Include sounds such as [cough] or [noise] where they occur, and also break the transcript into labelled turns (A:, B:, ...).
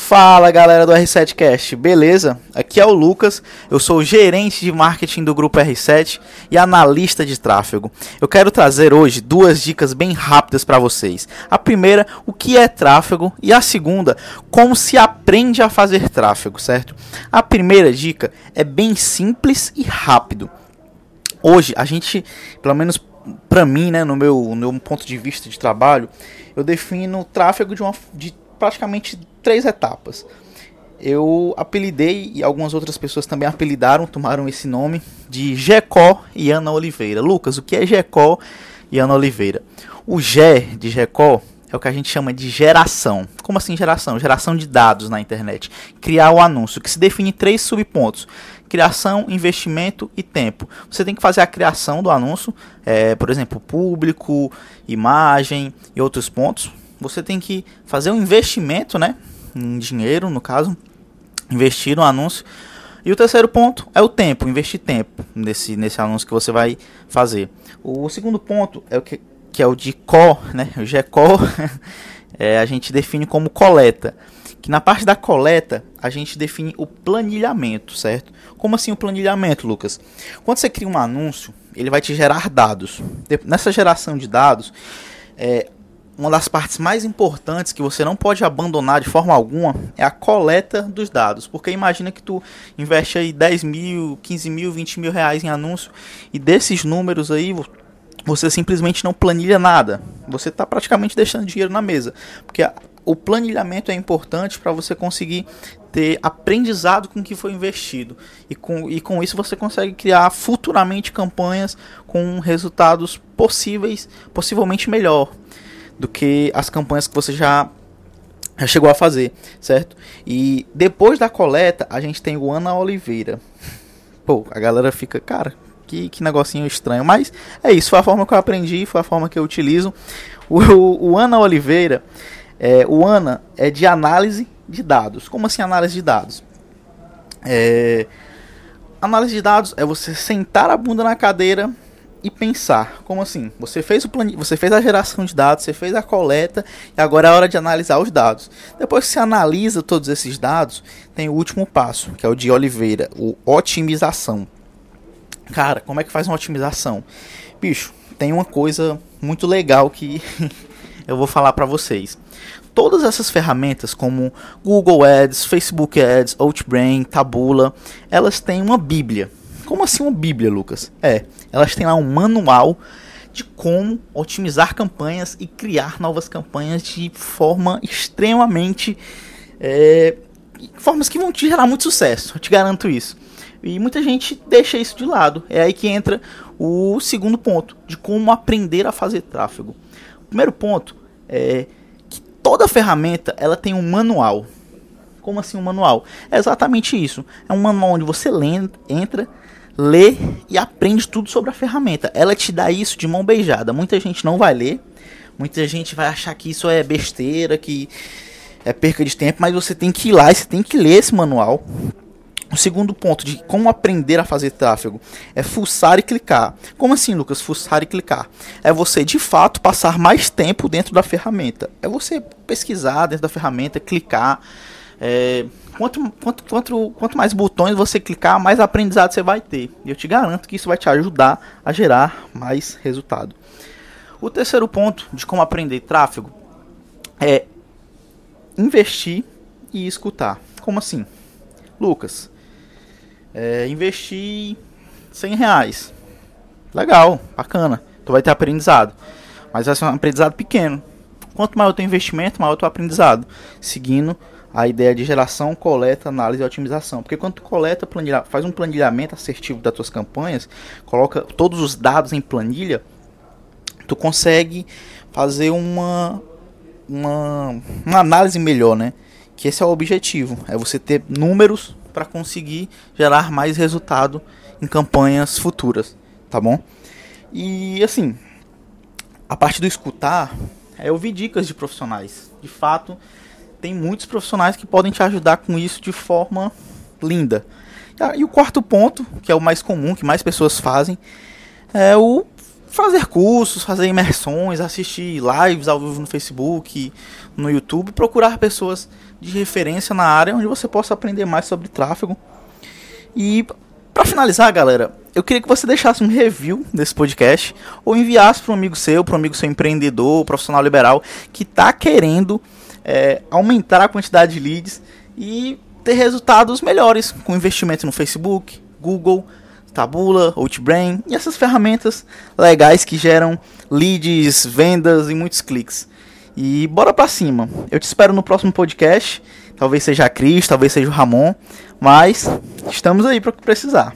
A: Fala galera do R7Cast, beleza? Aqui é o Lucas, eu sou gerente de marketing do grupo R7 e analista de tráfego. Eu quero trazer hoje duas dicas bem rápidas para vocês. A primeira, o que é tráfego, e a segunda, como se aprende a fazer tráfego, certo? A primeira dica é bem simples e rápido. Hoje a gente, pelo menos para mim, né, no meu, no meu ponto de vista de trabalho, eu defino tráfego de, uma, de praticamente três etapas. Eu apelidei, e algumas outras pessoas também apelidaram, tomaram esse nome, de Gecó e Ana Oliveira. Lucas, o que é Gecó e Ana Oliveira? O G de Gecó é o que a gente chama de geração. Como assim geração? Geração de dados na internet. Criar o anúncio, que se define três subpontos: criação, investimento e tempo. Você tem que fazer a criação do anúncio, é, por exemplo, público, imagem e outros pontos você tem que fazer um investimento, né? Em dinheiro, no caso, investir no anúncio. E o terceiro ponto é o tempo, investir tempo nesse, nesse anúncio que você vai fazer. O segundo ponto é o que, que é o de CO, né? O GECO, [laughs] é, a gente define como coleta. Que na parte da coleta a gente define o planilhamento, certo? Como assim o planilhamento, Lucas? Quando você cria um anúncio, ele vai te gerar dados. Nessa geração de dados, é, uma das partes mais importantes que você não pode abandonar de forma alguma é a coleta dos dados. Porque imagina que tu investe aí 10 mil, 15 mil, 20 mil reais em anúncio e desses números aí você simplesmente não planilha nada. Você está praticamente deixando dinheiro na mesa. Porque o planilhamento é importante para você conseguir ter aprendizado com o que foi investido. E com, e com isso você consegue criar futuramente campanhas com resultados possíveis, possivelmente melhor do que as campanhas que você já, já chegou a fazer, certo? E depois da coleta, a gente tem o Ana Oliveira. Pô, a galera fica, cara, que, que negocinho estranho. Mas é isso, foi a forma que eu aprendi, foi a forma que eu utilizo. O, o, o Ana Oliveira, é, o Ana é de análise de dados. Como assim análise de dados? É, análise de dados é você sentar a bunda na cadeira e pensar. Como assim? Você fez o plan... você fez a geração de dados, você fez a coleta e agora é hora de analisar os dados. Depois que você analisa todos esses dados, tem o último passo, que é o de Oliveira, o otimização. Cara, como é que faz uma otimização? Bicho, tem uma coisa muito legal que [laughs] eu vou falar para vocês. Todas essas ferramentas, como Google Ads, Facebook Ads, Outbrain, Tabula, elas têm uma bíblia como assim uma Bíblia, Lucas? É, elas têm lá um manual de como otimizar campanhas e criar novas campanhas de forma extremamente. É, formas que vão te gerar muito sucesso, eu te garanto isso. E muita gente deixa isso de lado. É aí que entra o segundo ponto, de como aprender a fazer tráfego. O primeiro ponto é que toda ferramenta ela tem um manual. Como assim um manual? É exatamente isso. É um manual onde você lê, entra, lê e aprende tudo sobre a ferramenta. Ela te dá isso de mão beijada. Muita gente não vai ler, muita gente vai achar que isso é besteira, que é perca de tempo, mas você tem que ir lá e você tem que ler esse manual. O segundo ponto de como aprender a fazer tráfego é fuçar e clicar. Como assim, Lucas? Fuçar e clicar. É você de fato passar mais tempo dentro da ferramenta. É você pesquisar dentro da ferramenta, clicar. É, quanto, quanto, quanto, quanto mais botões você clicar, mais aprendizado você vai ter. E eu te garanto que isso vai te ajudar a gerar mais resultado. O terceiro ponto de como aprender tráfego é investir e escutar. Como assim? Lucas, é, investir 100 reais. Legal, bacana. Tu vai ter aprendizado. Mas vai ser um aprendizado pequeno. Quanto maior o teu investimento, maior o teu aprendizado. Seguindo a ideia de geração, coleta, análise e otimização. Porque quando tu coleta, planilha, faz um planilhamento assertivo das tuas campanhas, coloca todos os dados em planilha, tu consegue fazer uma, uma, uma análise melhor, né? Que esse é o objetivo, é você ter números para conseguir gerar mais resultado em campanhas futuras, tá bom? E assim, a parte do escutar, é ouvir dicas de profissionais. De fato, tem muitos profissionais que podem te ajudar com isso de forma linda. E o quarto ponto, que é o mais comum, que mais pessoas fazem, é o fazer cursos, fazer imersões, assistir lives ao vivo no Facebook, no YouTube, procurar pessoas de referência na área onde você possa aprender mais sobre tráfego. E para finalizar, galera, eu queria que você deixasse um review desse podcast ou enviasse para um amigo seu, para um amigo seu empreendedor, profissional liberal que está querendo é, aumentar a quantidade de leads e ter resultados melhores com investimento no Facebook, Google, Tabula, Outbrain e essas ferramentas legais que geram leads, vendas e muitos cliques. E bora pra cima. Eu te espero no próximo podcast. Talvez seja a Cris, talvez seja o Ramon, mas estamos aí para o que precisar.